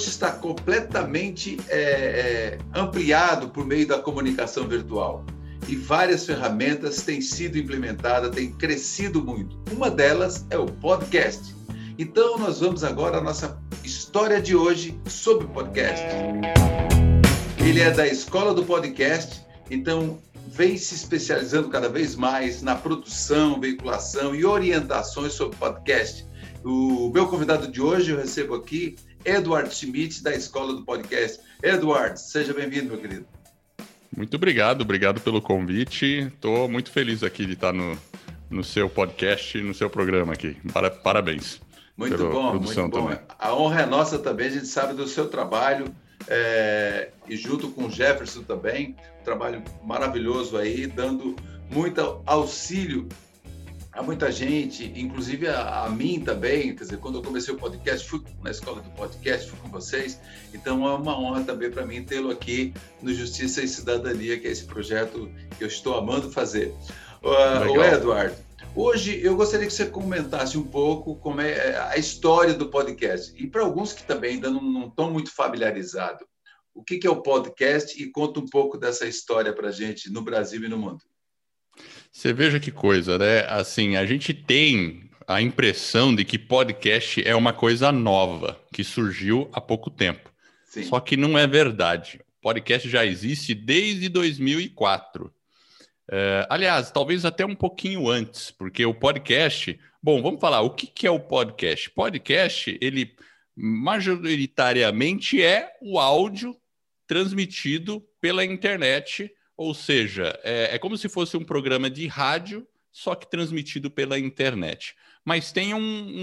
hoje está completamente é, é, ampliado por meio da comunicação virtual. E várias ferramentas têm sido implementadas, têm crescido muito. Uma delas é o podcast. Então, nós vamos agora à nossa história de hoje sobre podcast. Ele é da Escola do Podcast, então vem se especializando cada vez mais na produção, veiculação e orientações sobre podcast. O meu convidado de hoje eu recebo aqui Eduardo Schmidt, da Escola do Podcast. Eduardo, seja bem-vindo, meu querido. Muito obrigado, obrigado pelo convite. Estou muito feliz aqui de estar no, no seu podcast, no seu programa aqui. Parabéns. Muito bom, muito bom. Também. A honra é nossa também, a gente sabe do seu trabalho. É, e junto com o Jefferson também, um trabalho maravilhoso aí, dando muito auxílio a muita gente, inclusive a, a, mim também. Quer dizer, quando eu comecei o podcast, fui na escola do podcast, fui com vocês. Então é uma honra também para mim tê-lo aqui no Justiça e Cidadania, que é esse projeto que eu estou amando fazer. Uh, o Eduardo, hoje eu gostaria que você comentasse um pouco como é, é a história do podcast. E para alguns que também ainda não, não estão muito familiarizados, o que, que é o podcast e conta um pouco dessa história para a gente no Brasil e no mundo. Você veja que coisa, né? Assim, a gente tem a impressão de que podcast é uma coisa nova, que surgiu há pouco tempo. Sim. Só que não é verdade. Podcast já existe desde 2004. É, aliás, talvez até um pouquinho antes, porque o podcast. Bom, vamos falar o que, que é o podcast. Podcast, ele majoritariamente é o áudio transmitido pela internet ou seja, é, é como se fosse um programa de rádio, só que transmitido pela internet. Mas tem um,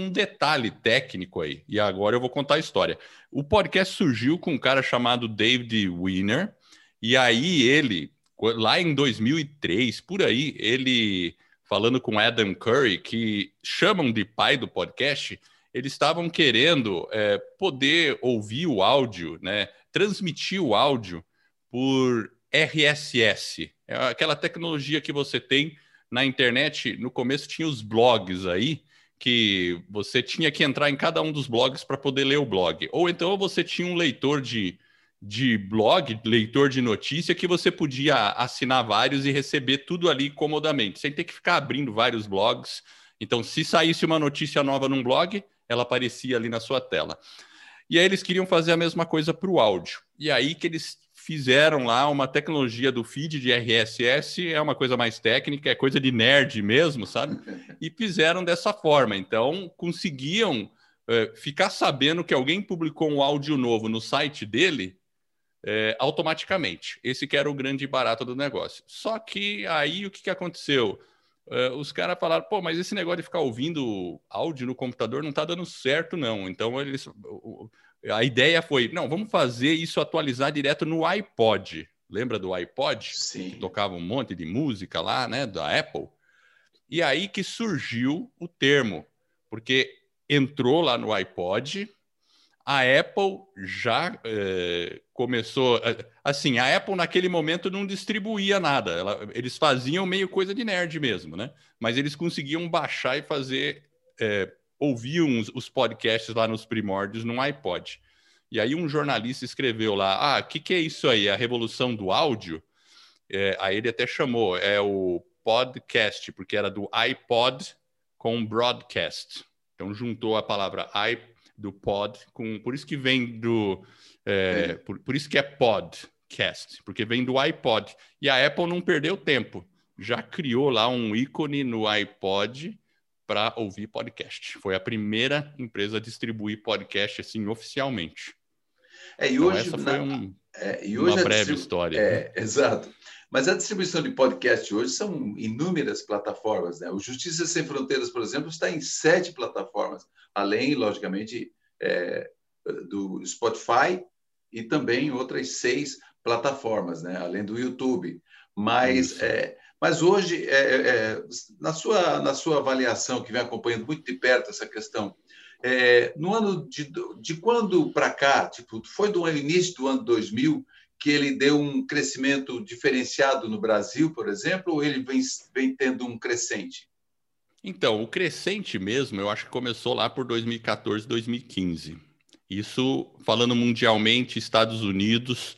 um, detalhe técnico aí, e agora eu vou contar a história. O podcast surgiu com um cara chamado David Wiener, e aí ele, lá em 2003, por aí, ele falando com Adam Curry, que chamam de pai do podcast, eles estavam querendo é, poder ouvir o áudio, né, transmitir o áudio por RSS. É aquela tecnologia que você tem na internet. No começo tinha os blogs aí, que você tinha que entrar em cada um dos blogs para poder ler o blog. Ou então você tinha um leitor de, de blog, leitor de notícia, que você podia assinar vários e receber tudo ali comodamente, sem ter que ficar abrindo vários blogs. Então, se saísse uma notícia nova num blog, ela aparecia ali na sua tela. E aí eles queriam fazer a mesma coisa para o áudio. E aí que eles fizeram lá uma tecnologia do feed de RSS, é uma coisa mais técnica, é coisa de nerd mesmo, sabe? E fizeram dessa forma. Então, conseguiam é, ficar sabendo que alguém publicou um áudio novo no site dele é, automaticamente. Esse que era o grande barato do negócio. Só que aí o que, que aconteceu? É, os caras falaram, pô, mas esse negócio de ficar ouvindo áudio no computador não está dando certo, não. Então, eles a ideia foi, não, vamos fazer isso atualizar direto no iPod. Lembra do iPod? Sim. Que tocava um monte de música lá, né, da Apple. E aí que surgiu o termo, porque entrou lá no iPod, a Apple já é, começou. Eh, assim, a Apple naquele momento não distribuía nada, ela, eles faziam meio coisa de nerd mesmo, né? Mas eles conseguiam baixar e fazer é, ouviam os podcasts lá nos primórdios no iPod. E aí um jornalista escreveu lá, ah, o que, que é isso aí? A revolução do áudio? É, aí ele até chamou, é o podcast, porque era do iPod com broadcast. Então juntou a palavra i do pod com, por isso que vem do, é, por, por isso que é podcast, porque vem do iPod. E a Apple não perdeu tempo, já criou lá um ícone no iPod para ouvir podcast. Foi a primeira empresa a distribuir podcast assim oficialmente. É, e então, hoje, essa foi um, é, e hoje uma breve história. É, né? exato. Mas a distribuição de podcast hoje são inúmeras plataformas. Né? O Justiça Sem Fronteiras, por exemplo, está em sete plataformas, além, logicamente, é, do Spotify e também outras seis plataformas, né? além do YouTube. Mas é, mas hoje, é, é, é, na, sua, na sua avaliação, que vem acompanhando muito de perto essa questão, é, no ano de, de quando para cá, tipo, foi do início do ano 2000 que ele deu um crescimento diferenciado no Brasil, por exemplo, ou ele vem, vem tendo um crescente? Então, o crescente mesmo, eu acho que começou lá por 2014, 2015. Isso falando mundialmente, Estados Unidos,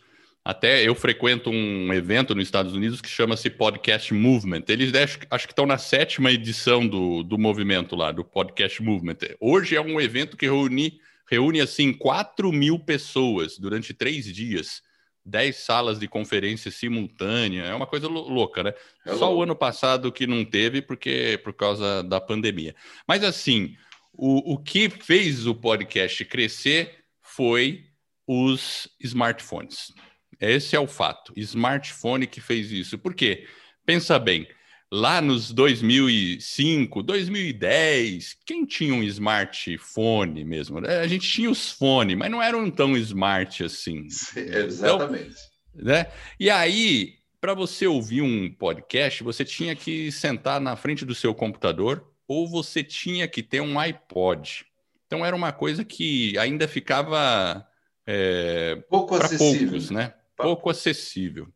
até eu frequento um evento nos Estados Unidos que chama-se Podcast Movement. Eles acho, que estão na sétima edição do, do movimento lá, do Podcast Movement. Hoje é um evento que reúne, reúne assim 4 mil pessoas durante três dias. 10 salas de conferência simultânea, é uma coisa louca, né? É Só o ano passado que não teve, porque por causa da pandemia. Mas assim, o, o que fez o podcast crescer foi os smartphones. Esse é o fato. Smartphone que fez isso. Por quê? Pensa bem, lá nos 2005, 2010, quem tinha um smartphone mesmo? A gente tinha os fones, mas não eram tão smart assim. Sim, exatamente. Então, né? E aí, para você ouvir um podcast, você tinha que sentar na frente do seu computador ou você tinha que ter um iPod. Então era uma coisa que ainda ficava é, pouco acessível, poucos, né? Pouco acessível.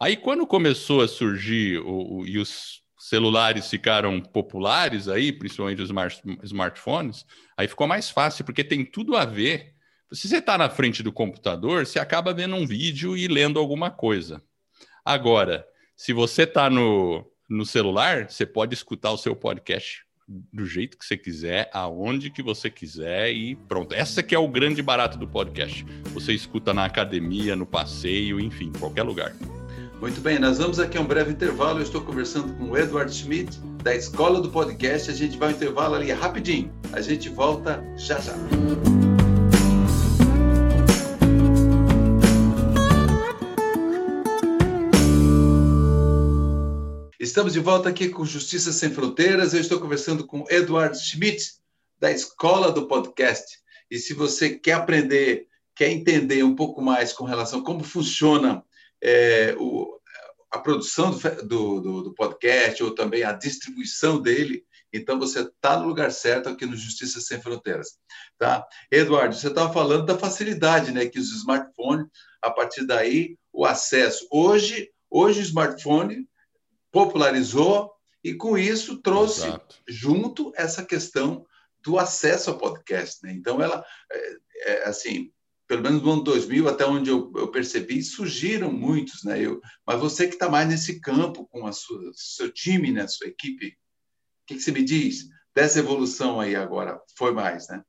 Aí, quando começou a surgir o, o, e os celulares ficaram populares, aí, principalmente os smart, smartphones, aí ficou mais fácil, porque tem tudo a ver. Se você está na frente do computador, você acaba vendo um vídeo e lendo alguma coisa. Agora, se você está no, no celular, você pode escutar o seu podcast do jeito que você quiser, aonde que você quiser e pronto. Essa que é o grande barato do podcast. Você escuta na academia, no passeio, enfim, qualquer lugar. Muito bem, nós vamos aqui a um breve intervalo. Eu estou conversando com o Edward Schmidt, da Escola do Podcast. A gente vai ao intervalo ali rapidinho. A gente volta já já. Estamos de volta aqui com Justiça Sem Fronteiras. Eu estou conversando com Eduardo Schmidt, da Escola do Podcast. E se você quer aprender, quer entender um pouco mais com relação a como funciona é, o, a produção do, do, do, podcast ou também a distribuição dele, então você está no lugar certo aqui no Justiça Sem Fronteiras. Tá? Eduardo, você estava falando da facilidade né, que os smartphones, a partir daí, o acesso. Hoje, hoje o smartphone popularizou e com isso trouxe Exato. junto essa questão do acesso ao podcast. Né? Então, ela, é, é, assim, pelo menos no ano 2000, até onde eu, eu percebi, surgiram muitos. Né? Eu, mas você que está mais nesse campo com sua, seu time, né? sua equipe, o que, que você me diz dessa evolução aí agora? Foi mais, né?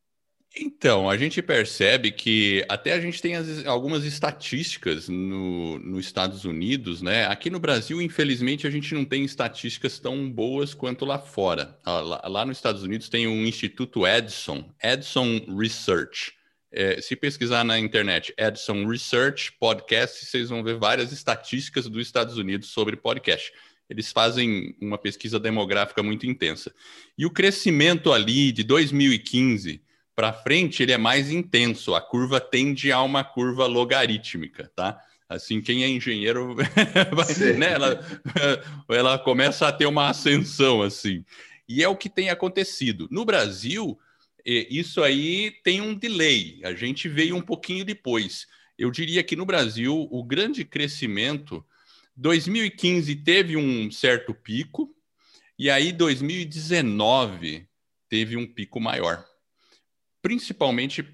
Então, a gente percebe que até a gente tem as, algumas estatísticas no, nos Estados Unidos, né? Aqui no Brasil, infelizmente, a gente não tem estatísticas tão boas quanto lá fora. Ah, lá, lá nos Estados Unidos tem um Instituto Edison, Edison Research. É, se pesquisar na internet Edison Research Podcast, vocês vão ver várias estatísticas dos Estados Unidos sobre podcast. Eles fazem uma pesquisa demográfica muito intensa. E o crescimento ali de 2015 para frente ele é mais intenso, a curva tende a uma curva logarítmica, tá? Assim, quem é engenheiro, vai, né, ela, ela começa a ter uma ascensão, assim. E é o que tem acontecido. No Brasil, isso aí tem um delay, a gente veio um pouquinho depois. Eu diria que no Brasil, o grande crescimento, 2015 teve um certo pico, e aí 2019 teve um pico maior principalmente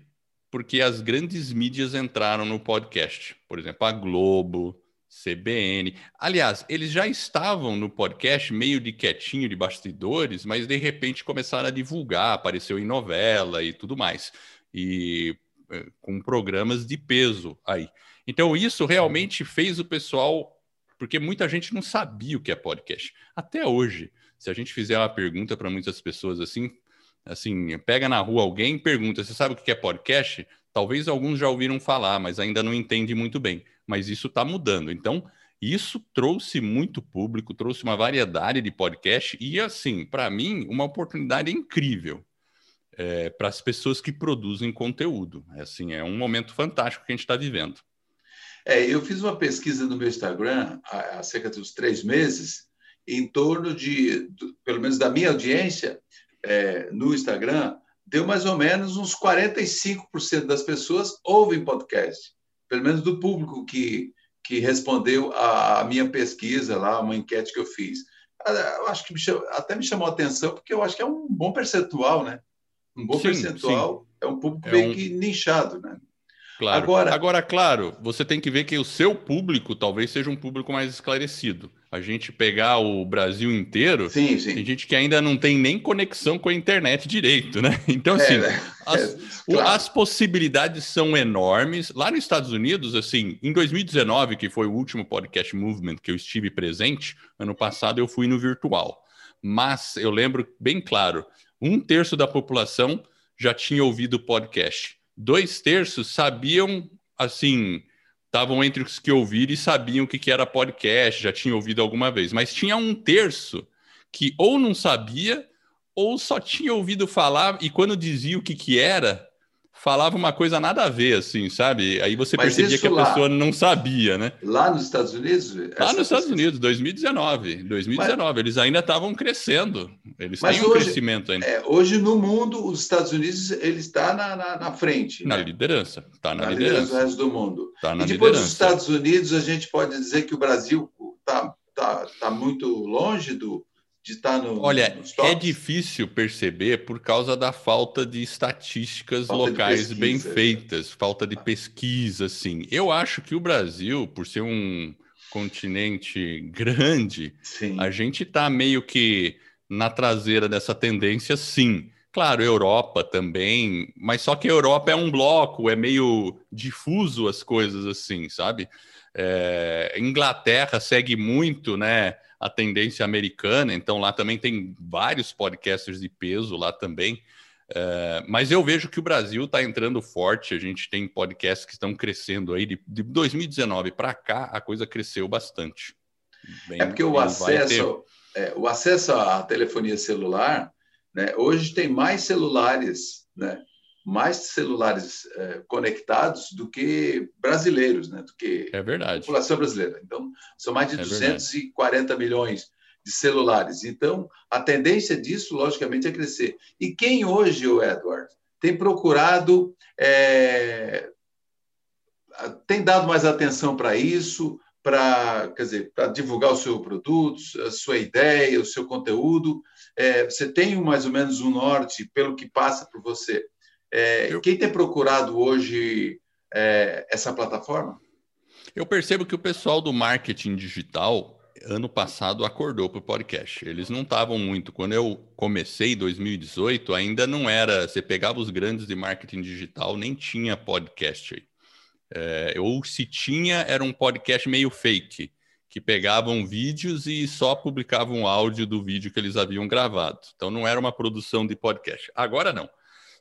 porque as grandes mídias entraram no podcast. Por exemplo, a Globo, CBN. Aliás, eles já estavam no podcast meio de quietinho, de bastidores, mas de repente começaram a divulgar, apareceu em novela e tudo mais. E eh, com programas de peso aí. Então, isso realmente fez o pessoal. Porque muita gente não sabia o que é podcast. Até hoje, se a gente fizer uma pergunta para muitas pessoas assim, assim, pega na rua alguém e pergunta: você sabe o que é podcast? Talvez alguns já ouviram falar, mas ainda não entendem muito bem. Mas isso está mudando. Então, isso trouxe muito público, trouxe uma variedade de podcast e, assim, para mim, uma oportunidade incrível é, para as pessoas que produzem conteúdo. É, assim, é um momento fantástico que a gente está vivendo. É, eu fiz uma pesquisa no meu Instagram há, há cerca de uns três meses, em torno de, do, pelo menos da minha audiência, é, no Instagram, deu mais ou menos uns 45% das pessoas ouvem podcast, pelo menos do público que, que respondeu à minha pesquisa lá, uma enquete que eu fiz. Ah, eu acho que me até me chamou a atenção, porque eu acho que é um bom percentual, né? Um bom sim, percentual sim. é um público é meio um... que nichado, né? Claro. Agora, Agora, claro, você tem que ver que o seu público talvez seja um público mais esclarecido. A gente pegar o Brasil inteiro, sim, sim. tem gente que ainda não tem nem conexão com a internet direito, né? Então, assim, é, né? as, é, claro. as, possibilidades são enormes. Lá nos Estados Unidos, assim, em 2019, que foi o último podcast movement que eu estive presente, ano passado eu fui no virtual. Mas eu lembro bem claro, um terço da população já tinha ouvido o podcast dois terços sabiam, assim, estavam entre os que ouviram e sabiam o que, que era podcast, já tinham ouvido alguma vez, mas tinha um terço que ou não sabia ou só tinha ouvido falar e quando dizia o que, que era, falava uma coisa nada a ver, assim, sabe? Aí você Mas percebia que a lá, pessoa não sabia, né? Lá nos Estados Unidos? Lá nos Estados Unidos, 2019. 2019, Mas, eles ainda estavam crescendo. Eles têm um hoje, crescimento ainda. É, hoje, no mundo, os Estados Unidos ele está na, na, na frente. Na né? liderança. Está na, na liderança. liderança do resto do mundo. Tá na e depois liderança. dos Estados Unidos, a gente pode dizer que o Brasil está tá, tá muito longe do, de estar no. Olha, é difícil perceber por causa da falta de estatísticas falta locais de pesquisa, bem é. feitas, falta de pesquisa, assim. Eu acho que o Brasil, por ser um continente grande, sim. a gente está meio que na traseira dessa tendência, sim. Claro, Europa também, mas só que a Europa é um bloco, é meio difuso as coisas assim, sabe? É, Inglaterra segue muito, né? A tendência americana, então lá também tem vários podcasters de peso lá também. Uh, mas eu vejo que o Brasil está entrando forte, a gente tem podcasts que estão crescendo aí. De, de 2019 para cá, a coisa cresceu bastante. Bem, é porque o acesso, é, o acesso à telefonia celular, né, hoje tem mais celulares né, mais celulares é, conectados do que brasileiros, né? Do que é verdade. população brasileira. Então, são mais de é 240 verdade. milhões de celulares. Então, a tendência disso, logicamente, é crescer. E quem hoje, o Edward, tem procurado, é, tem dado mais atenção para isso, para, quer dizer, para divulgar o seu produto, a sua ideia, o seu conteúdo. É, você tem mais ou menos um norte pelo que passa por você é, eu... Quem tem procurado hoje é, essa plataforma? Eu percebo que o pessoal do marketing digital ano passado acordou para o podcast. Eles não estavam muito. Quando eu comecei em 2018, ainda não era. Você pegava os grandes de marketing digital, nem tinha podcast aí. É, ou se tinha, era um podcast meio fake, que pegavam vídeos e só publicavam áudio do vídeo que eles haviam gravado. Então não era uma produção de podcast. Agora não.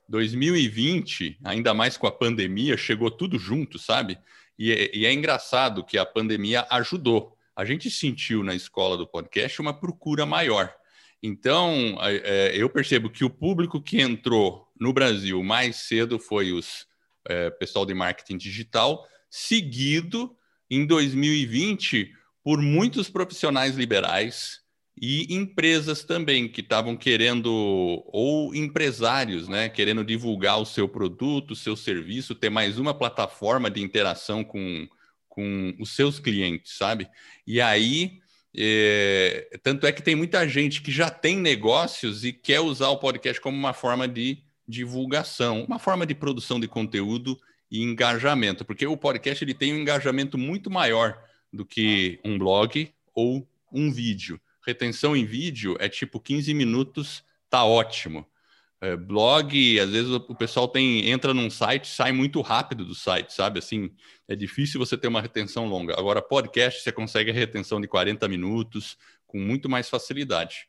2020, ainda mais com a pandemia, chegou tudo junto, sabe? E é, e é, engraçado que a pandemia ajudou. A gente sentiu na escola do podcast uma procura maior. Então, é, eu percebo que o público que entrou no Brasil mais cedo foi os é, pessoal de marketing digital, seguido em 2020 por muitos profissionais liberais e empresas também que estavam querendo, ou empresários, né, querendo divulgar o seu produto, o seu serviço, ter mais uma plataforma de interação com, com os seus clientes, sabe? E aí, é, tanto é que tem muita gente que já tem negócios e quer usar o podcast como uma forma de divulgação, uma forma de produção de conteúdo e engajamento, porque o podcast ele tem um engajamento muito maior do que um blog ou um vídeo retenção em vídeo é tipo 15 minutos, tá ótimo. É, blog, às vezes o pessoal tem entra num site, sai muito rápido do site, sabe? Assim, é difícil você ter uma retenção longa. Agora, podcast, você consegue a retenção de 40 minutos com muito mais facilidade.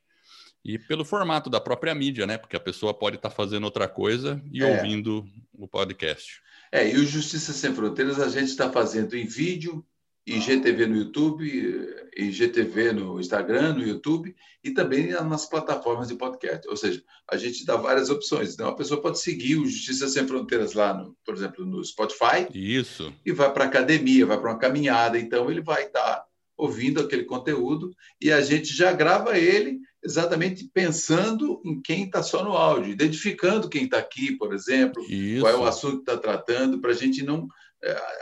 E pelo formato da própria mídia, né? Porque a pessoa pode estar tá fazendo outra coisa e é. ouvindo o podcast. É, e o Justiça Sem Fronteiras a gente está fazendo em vídeo, IGTV no YouTube, IGTV no Instagram, no YouTube e também nas plataformas de podcast. Ou seja, a gente dá várias opções. Então, a pessoa pode seguir o Justiça Sem Fronteiras lá, no, por exemplo, no Spotify. Isso. E vai para academia, vai para uma caminhada. Então, ele vai estar tá ouvindo aquele conteúdo e a gente já grava ele exatamente pensando em quem está só no áudio, identificando quem está aqui, por exemplo, Isso. qual é o assunto que está tratando, para a gente não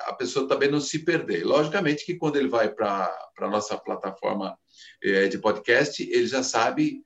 a pessoa também não se perder. Logicamente que quando ele vai para a nossa plataforma é, de podcast, ele já sabe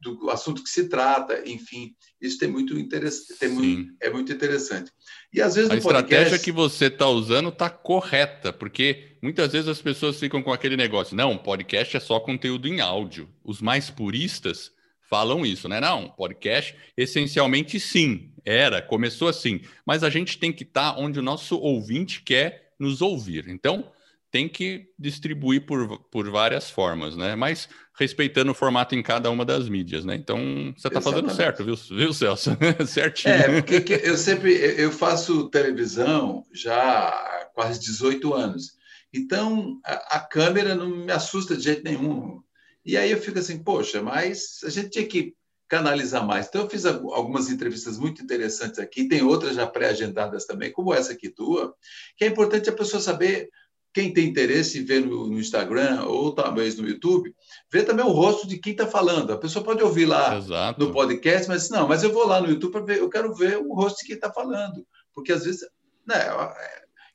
do assunto que se trata, enfim, isso tem muito interesse, tem muito, é muito interessante. E às vezes a estratégia podcast... que você está usando está correta, porque muitas vezes as pessoas ficam com aquele negócio, não, podcast é só conteúdo em áudio. Os mais puristas falam isso, né? Não, podcast essencialmente sim, era, começou assim, mas a gente tem que estar tá onde o nosso ouvinte quer nos ouvir. Então, tem que distribuir por, por várias formas, né? Mas respeitando o formato em cada uma das mídias, né? Então você está fazendo certo, viu, viu Celso? Certinho. É, porque eu sempre eu faço televisão já há quase 18 anos. Então a, a, câmera não me assusta de jeito nenhum. E aí eu fico assim, poxa, mas a gente tinha que canalizar mais. Então eu fiz algumas entrevistas muito interessantes aqui, tem outras já pré-agendadas também, como essa aqui tua, que é importante a pessoa saber quem tem interesse em ver no, no, Instagram ou talvez no YouTube, ver também o rosto de quem está falando. A pessoa pode ouvir lá Exato. no podcast, mas não, mas eu vou lá no YouTube para ver, eu quero ver o rosto de quem está falando. Porque às vezes. Né,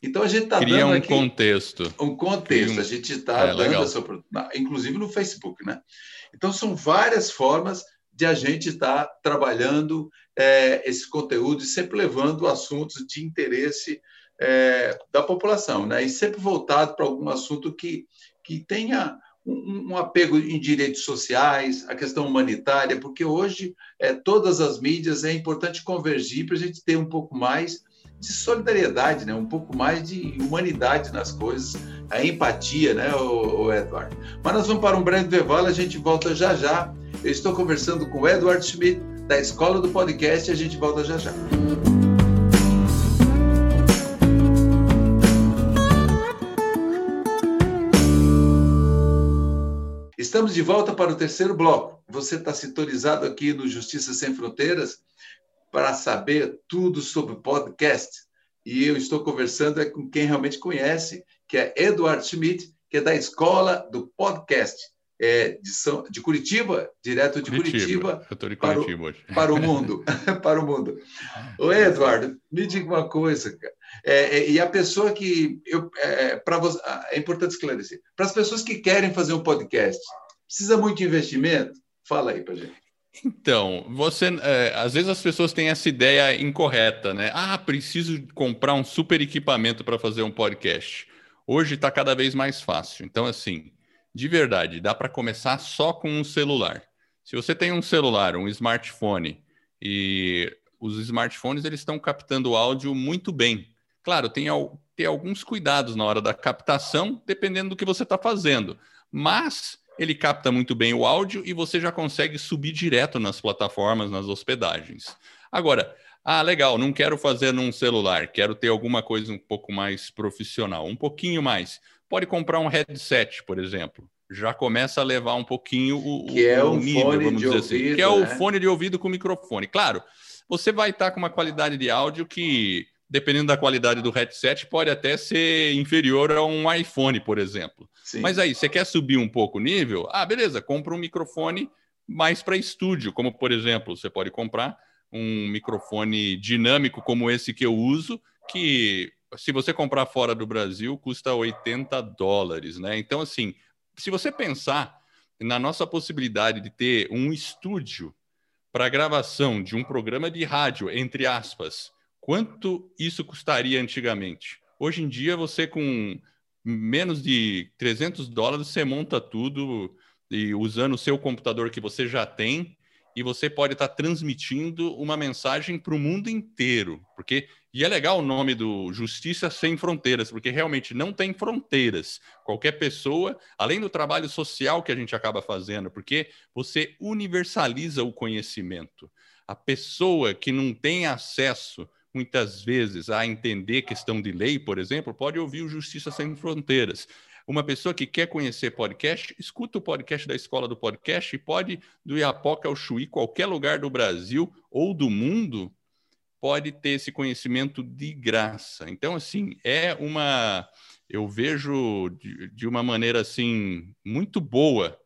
então a gente está dando. Um aqui, contexto. Um contexto. Um... A gente está é, dando legal. essa inclusive no Facebook, né? Então são várias formas de a gente estar tá trabalhando é, esse conteúdo e sempre levando assuntos de interesse é, da população, né? e sempre voltado para algum assunto que, que tenha um, um, apego em direitos sociais, a questão humanitária, porque hoje é, todas as mídias é importante convergir para a gente ter um pouco mais de solidariedade, né? um pouco mais de humanidade nas coisas, a empatia, né, o, o Edward? Mas nós vamos para um breve intervalo, a gente volta já já. Eu estou conversando com o Edward Schmidt, da Escola do Podcast, e a gente volta já já. Estamos de volta para o terceiro bloco. Você está sintonizado aqui no Justiça Sem Fronteiras para saber tudo sobre podcast. E eu estou conversando é com quem realmente conhece, que é Eduardo Schmidt, que é da Escola do Podcast. É de, São, de Curitiba, direto de Curitiba, Curitiba de para, o, hoje. para o mundo. para o mundo. Ô, Eduardo, me diga uma coisa, cara. É, é, e a pessoa que. Eu, é, para você, ah, é importante esclarecer. Para as pessoas que querem fazer um podcast, precisa muito de investimento? Fala aí para gente. Então, você, é, às vezes as pessoas têm essa ideia incorreta, né? Ah, preciso comprar um super equipamento para fazer um podcast. Hoje está cada vez mais fácil. Então, assim, de verdade, dá para começar só com um celular. Se você tem um celular, um smartphone e os smartphones eles estão captando áudio muito bem. Claro, tem, tem alguns cuidados na hora da captação, dependendo do que você está fazendo. Mas ele capta muito bem o áudio e você já consegue subir direto nas plataformas, nas hospedagens. Agora, ah, legal, não quero fazer num celular, quero ter alguma coisa um pouco mais profissional, um pouquinho mais. Pode comprar um headset, por exemplo. Já começa a levar um pouquinho o, que é o nível, fone vamos dizer assim. Ouvido, que é né? o fone de ouvido com microfone. Claro, você vai estar com uma qualidade de áudio que, dependendo da qualidade do headset, pode até ser inferior a um iPhone, por exemplo. Sim. Mas aí, você quer subir um pouco o nível? Ah, beleza, compra um microfone mais para estúdio, como por exemplo, você pode comprar um microfone dinâmico como esse que eu uso, que se você comprar fora do Brasil custa 80 dólares, né? Então, assim, se você pensar na nossa possibilidade de ter um estúdio para gravação de um programa de rádio, entre aspas, quanto isso custaria antigamente? Hoje em dia, você com menos de 300 dólares, você monta tudo e usando o seu computador que você já tem, e você pode estar tá transmitindo uma mensagem para o mundo inteiro. Porque e é legal o nome do Justiça Sem Fronteiras, porque realmente não tem fronteiras. Qualquer pessoa, além do trabalho social que a gente acaba fazendo, porque você universaliza o conhecimento. A pessoa que não tem acesso muitas vezes a entender questão de lei, por exemplo, pode ouvir o Justiça Sem Fronteiras. Uma pessoa que quer conhecer podcast, escuta o podcast da Escola do Podcast e pode, do Iapoca ao Chuí, qualquer lugar do Brasil ou do mundo, pode ter esse conhecimento de graça. Então, assim, é uma. Eu vejo de, de uma maneira assim muito boa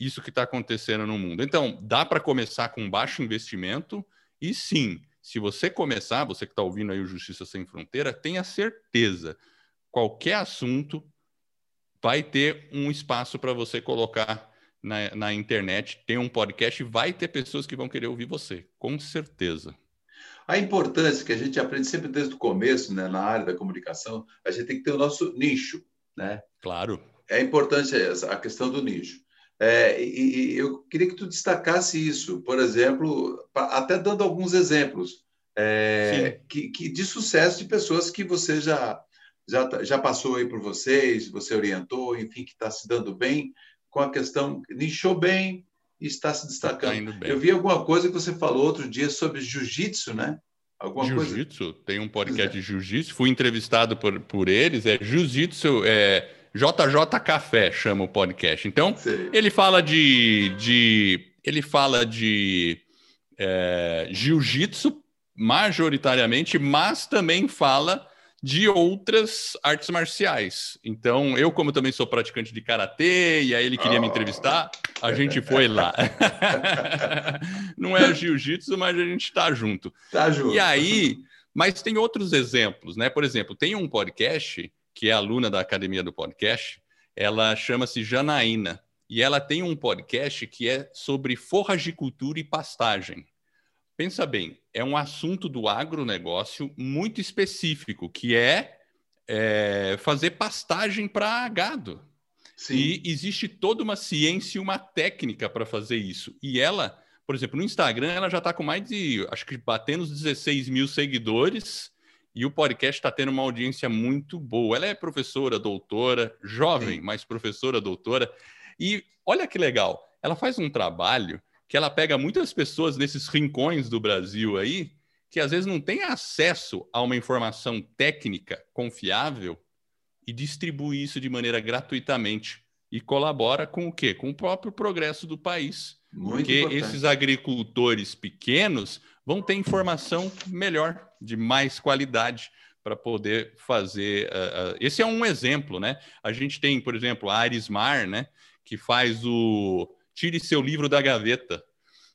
isso que está acontecendo no mundo. Então, dá para começar com baixo investimento e sim, se você começar, você que está ouvindo aí o Justiça Sem Fronteira, tenha certeza, qualquer assunto vai ter um espaço para você colocar na, na internet, tem um podcast, vai ter pessoas que vão querer ouvir você, com certeza. A importância que a gente aprende sempre desde o começo, né, na área da comunicação, a gente tem que ter o nosso nicho, né? Claro. É importante essa, a questão do nicho. É, e, e, eu queria que tu destacasse isso, por exemplo, até dando alguns exemplos é, que, que, de sucesso de pessoas que você já, já, já passou aí por vocês, você orientou, enfim, que está se dando bem com a questão, nichou bem e está se destacando. Tá eu vi alguma coisa que você falou outro dia sobre jiu-jitsu, né? Jiu-jitsu, tem um podcast é. de jiu-jitsu, fui entrevistado por, por eles, é jiu-jitsu, é JJ Café chama o podcast. Então, Sim. ele fala de, de ele fala de é, jiu-jitsu majoritariamente, mas também fala de outras artes marciais. Então, eu, como também sou praticante de karatê, e aí ele queria oh. me entrevistar, a gente foi lá. Não é jiu-jitsu, mas a gente está junto. Tá junto. E aí, mas tem outros exemplos, né? Por exemplo, tem um podcast que é aluna da Academia do Podcast, ela chama-se Janaína, e ela tem um podcast que é sobre forragicultura e pastagem. Pensa bem, é um assunto do agronegócio muito específico, que é, é fazer pastagem para gado. Sim. E existe toda uma ciência e uma técnica para fazer isso. E ela, por exemplo, no Instagram, ela já está com mais de, acho que batendo os 16 mil seguidores. E o podcast está tendo uma audiência muito boa. Ela é professora, doutora, jovem, Sim. mas professora, doutora. E olha que legal, ela faz um trabalho que ela pega muitas pessoas nesses rincões do Brasil aí, que às vezes não têm acesso a uma informação técnica confiável e distribui isso de maneira gratuitamente e colabora com o quê? Com o próprio progresso do país. Muito porque importante. esses agricultores pequenos vão ter informação melhor, de mais qualidade para poder fazer. Uh, uh, esse é um exemplo, né? A gente tem, por exemplo, a Arismar, né? Que faz o Tire seu livro da gaveta.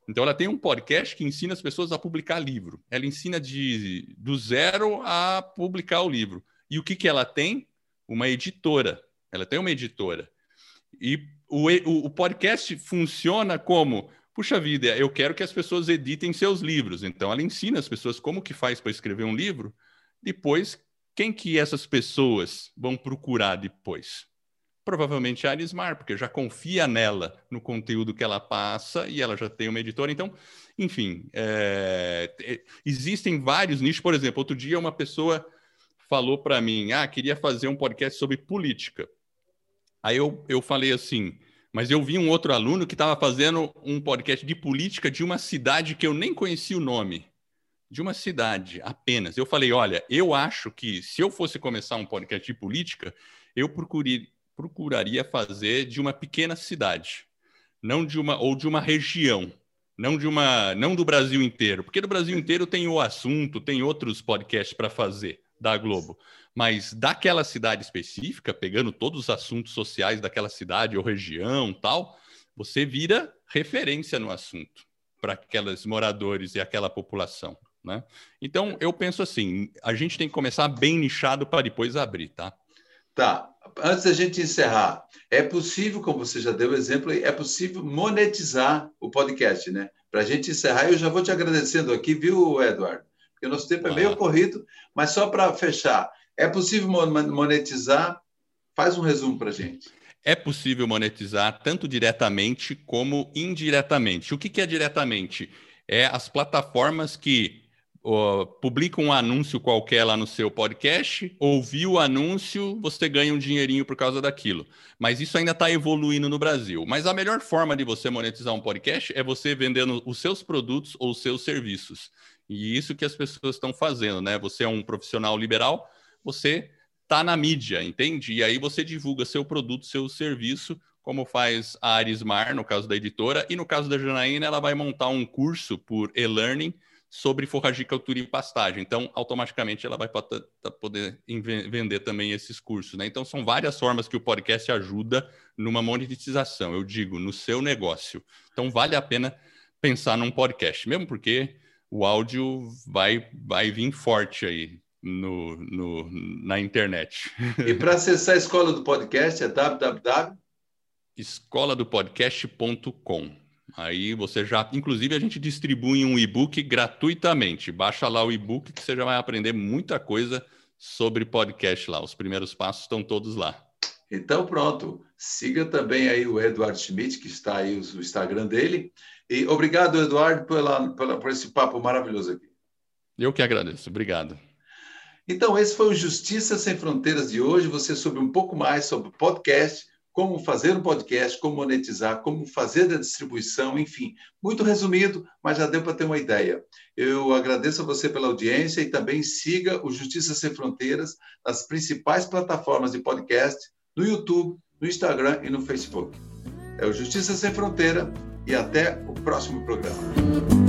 Então, ela tem um podcast que ensina as pessoas a publicar livro. Ela ensina de, do zero a publicar o livro. E o que, que ela tem? Uma editora. Ela tem uma editora. E o, o, o podcast funciona como puxa vida, eu quero que as pessoas editem seus livros. Então, ela ensina as pessoas como que faz para escrever um livro. Depois, quem que essas pessoas vão procurar depois? provavelmente a Arismar, porque já confia nela, no conteúdo que ela passa, e ela já tem uma editora. Então, enfim, é, é existem vários nichos. Por exemplo, outro dia uma pessoa falou para mim, ah, queria fazer um podcast sobre política. Aí eu, eu falei assim, mas eu vi um outro aluno que estava fazendo um podcast de política de uma cidade que eu nem conhecia o nome. De uma cidade apenas. Eu falei: olha, eu acho que se eu fosse começar um podcast de política, eu procurei, procuraria fazer de uma pequena cidade, não de uma ou de uma região, não de uma, não do Brasil inteiro, porque do Brasil inteiro tem o assunto, tem outros podcasts para fazer da Globo, mas daquela cidade específica, pegando todos os assuntos sociais daquela cidade ou região, tal, você vira referência no assunto para aqueles moradores e aquela população, né? Então, eu penso assim, a gente tem que começar bem nichado para depois abrir, tá? Tá. Antes da gente encerrar, é possível, como você já deu o exemplo, é possível monetizar o podcast, né? Para a gente encerrar, eu já vou te agradecendo aqui, viu, Eduardo? Porque o nosso tempo é meio corrido, mas só para fechar, é possível monetizar? Faz um resumo para a gente. É possível monetizar tanto diretamente como indiretamente. O que, que é diretamente? É as plataformas que uh, publica um anúncio qualquer lá no seu podcast, ouviu o anúncio, você ganha um dinheirinho por causa daquilo. Mas isso ainda está evoluindo no Brasil. Mas a melhor forma de você monetizar um podcast é você vendendo os seus produtos ou os seus serviços. E isso que as pessoas estão fazendo, né? Você é um profissional liberal, você está na mídia, entende? E aí você divulga seu produto, seu serviço, como faz a Arismar, no caso da editora, e no caso da Janaína, ela vai montar um curso por e-learning sobre forragicultura e pastagem. Então, automaticamente ela vai poder vender também esses cursos. Né? Então, são várias formas que o podcast ajuda numa monetização, eu digo, no seu negócio. Então, vale a pena pensar num podcast, mesmo porque o áudio vai, vai vir forte aí no, no na internet. E para acessar a escola do podcast é www escola do podcast.com. Aí você já, inclusive, a gente distribui um e-book gratuitamente. Baixa lá o e-book que você já vai aprender muita coisa sobre podcast lá. Os primeiros passos estão todos lá. Então, pronto. Siga também aí o Eduardo Schmidt, que está aí o Instagram dele. E obrigado, Eduardo, pela, pela, por esse papo maravilhoso aqui. Eu que agradeço. Obrigado. Então, esse foi o Justiça Sem Fronteiras de hoje. Você soube um pouco mais sobre podcast, como fazer um podcast, como monetizar, como fazer a distribuição, enfim, muito resumido, mas já deu para ter uma ideia. Eu agradeço a você pela audiência e também siga o Justiça Sem Fronteiras nas principais plataformas de podcast, no YouTube, no Instagram e no Facebook. É o Justiça Sem Fronteira e até o próximo programa.